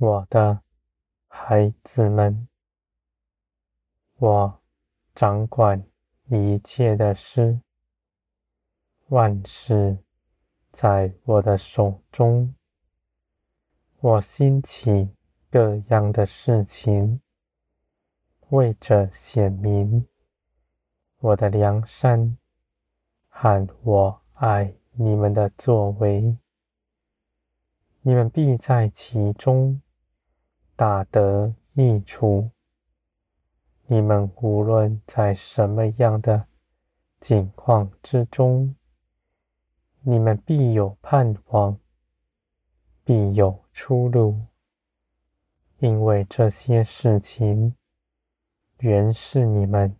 我的孩子们，我掌管一切的事，万事在我的手中。我兴起各样的事情，为着显明我的良善喊我爱你们的作为，你们必在其中大得益处。你们无论在什么样的境况之中，你们必有盼望。必有出路，因为这些事情原是你们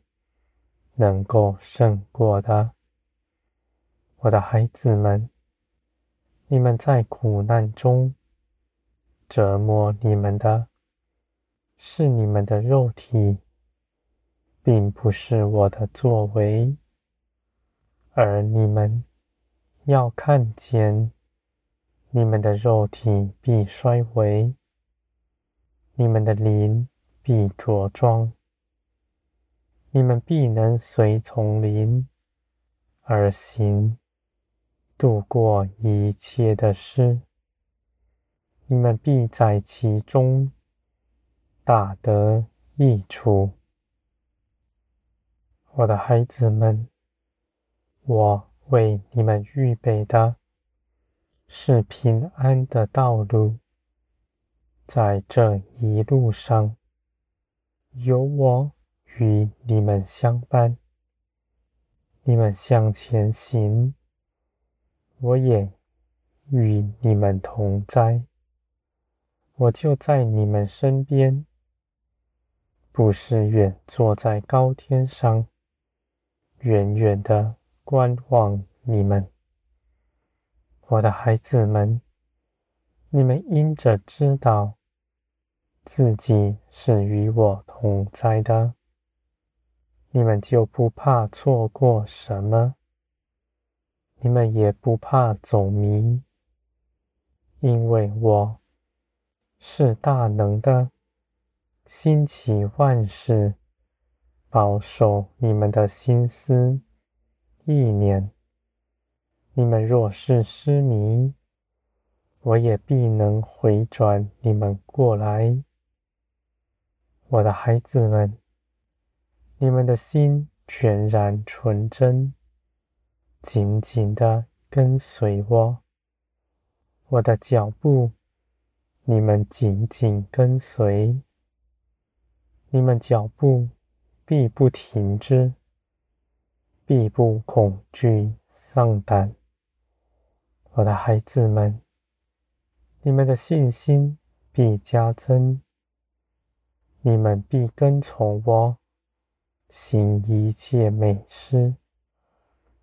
能够胜过的。我的孩子们，你们在苦难中折磨你们的，是你们的肉体，并不是我的作为，而你们要看见。你们的肉体必衰微，你们的灵必着装，你们必能随从灵而行，度过一切的事，你们必在其中大得益处。我的孩子们，我为你们预备的。是平安的道路，在这一路上，有我与你们相伴。你们向前行，我也与你们同在。我就在你们身边，不是远坐在高天上，远远的观望你们。我的孩子们，你们因着知道自己是与我同在的，你们就不怕错过什么，你们也不怕走迷，因为我是大能的，兴起万事，保守你们的心思意念。你们若是失迷，我也必能回转你们过来。我的孩子们，你们的心全然纯真，紧紧的跟随我。我的脚步，你们紧紧跟随。你们脚步必不停止，必不恐惧丧胆。我的孩子们，你们的信心必加增，你们必跟从我，行一切美事，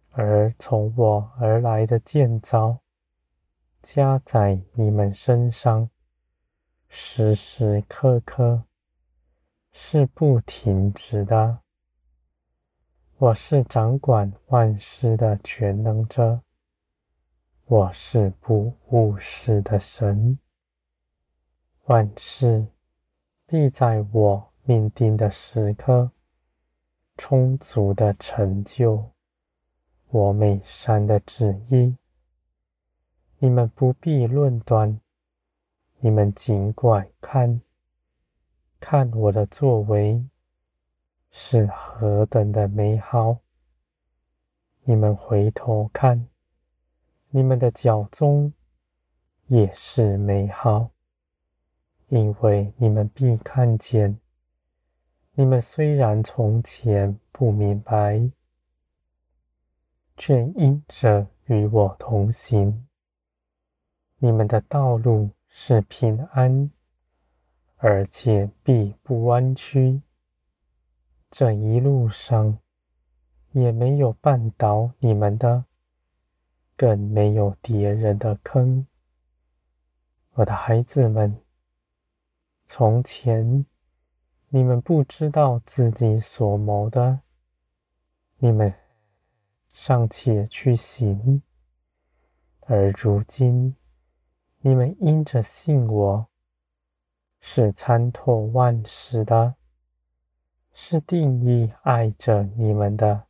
而从我而来的建造加在你们身上，时时刻刻是不停止的。我是掌管万事的全能者。我是不误事的神，万事必在我命定的时刻充足的成就我美善的旨意。你们不必论断，你们尽管看，看我的作为是何等的美好。你们回头看。你们的脚踪也是美好，因为你们必看见。你们虽然从前不明白，却因着与我同行，你们的道路是平安，而且必不弯曲。这一路上也没有绊倒你们的。更没有敌人的坑，我的孩子们，从前你们不知道自己所谋的，你们尚且去行；而如今，你们因着信我，是参透万事的，是定义爱着你们的，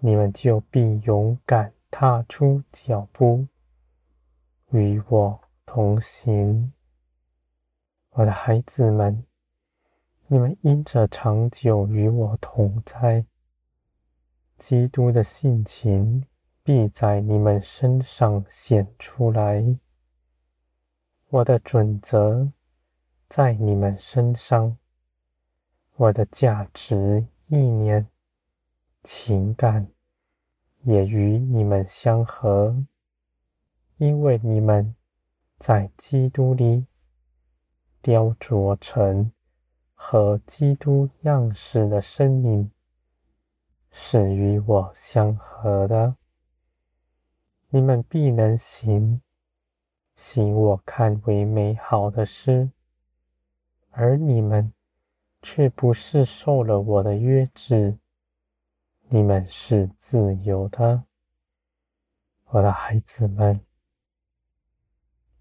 你们就必勇敢踏出脚步，与我同行。我的孩子们，你们因着长久与我同在，基督的性情必在你们身上显出来。我的准则在你们身上，我的价值、意念、情感也与你们相合，因为你们在基督里雕琢成和基督样式的生命，是与我相合的。你们必能行。行我看为美好的事，而你们却不是受了我的约制，你们是自由的，我的孩子们，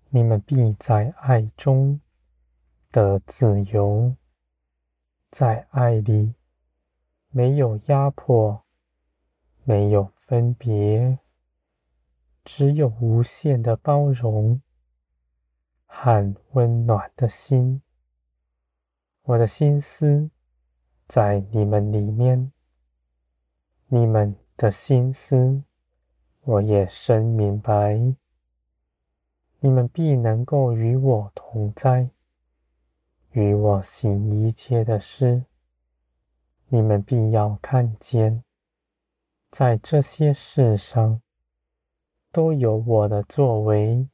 你们必在爱中得自由，在爱里没有压迫，没有分别，只有无限的包容。和温暖的心，我的心思在你们里面，你们的心思我也深明白。你们必能够与我同在，与我行一切的事。你们必要看见，在这些事上都有我的作为。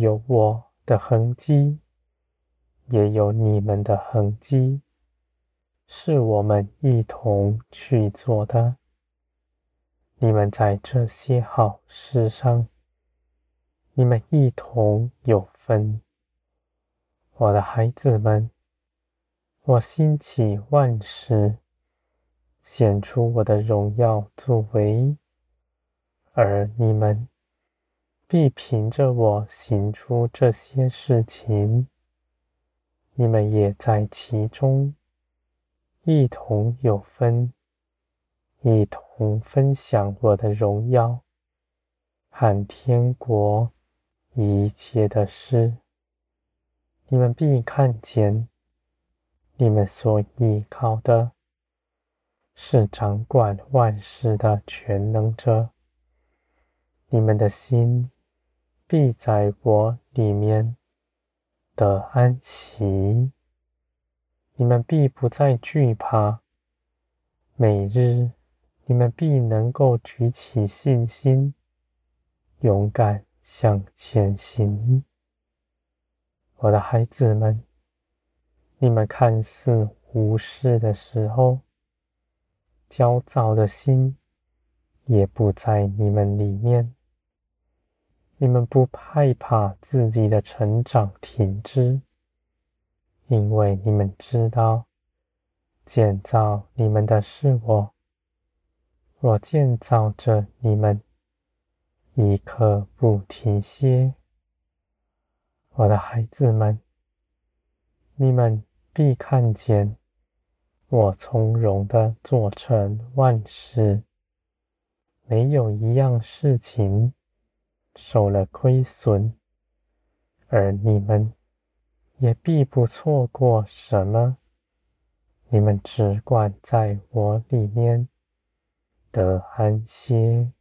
有我的痕迹，也有你们的痕迹，是我们一同去做的。你们在这些好事上，你们一同有分。我的孩子们，我兴起万事，显出我的荣耀作为，而你们。必凭着我行出这些事情，你们也在其中一同有分，一同分享我的荣耀和天国一切的事。你们必看见，你们所依靠的是掌管万事的全能者。你们的心。必在我里面的安息，你们必不再惧怕。每日，你们必能够举起信心，勇敢向前行。我的孩子们，你们看似无事的时候，焦躁的心也不在你们里面。你们不害怕自己的成长停滞，因为你们知道，建造你们的是我，我建造着你们，一刻不停歇。我的孩子们，你们必看见我从容地做成万事，没有一样事情。受了亏损，而你们也必不错过什么。你们只管在我里面得安歇。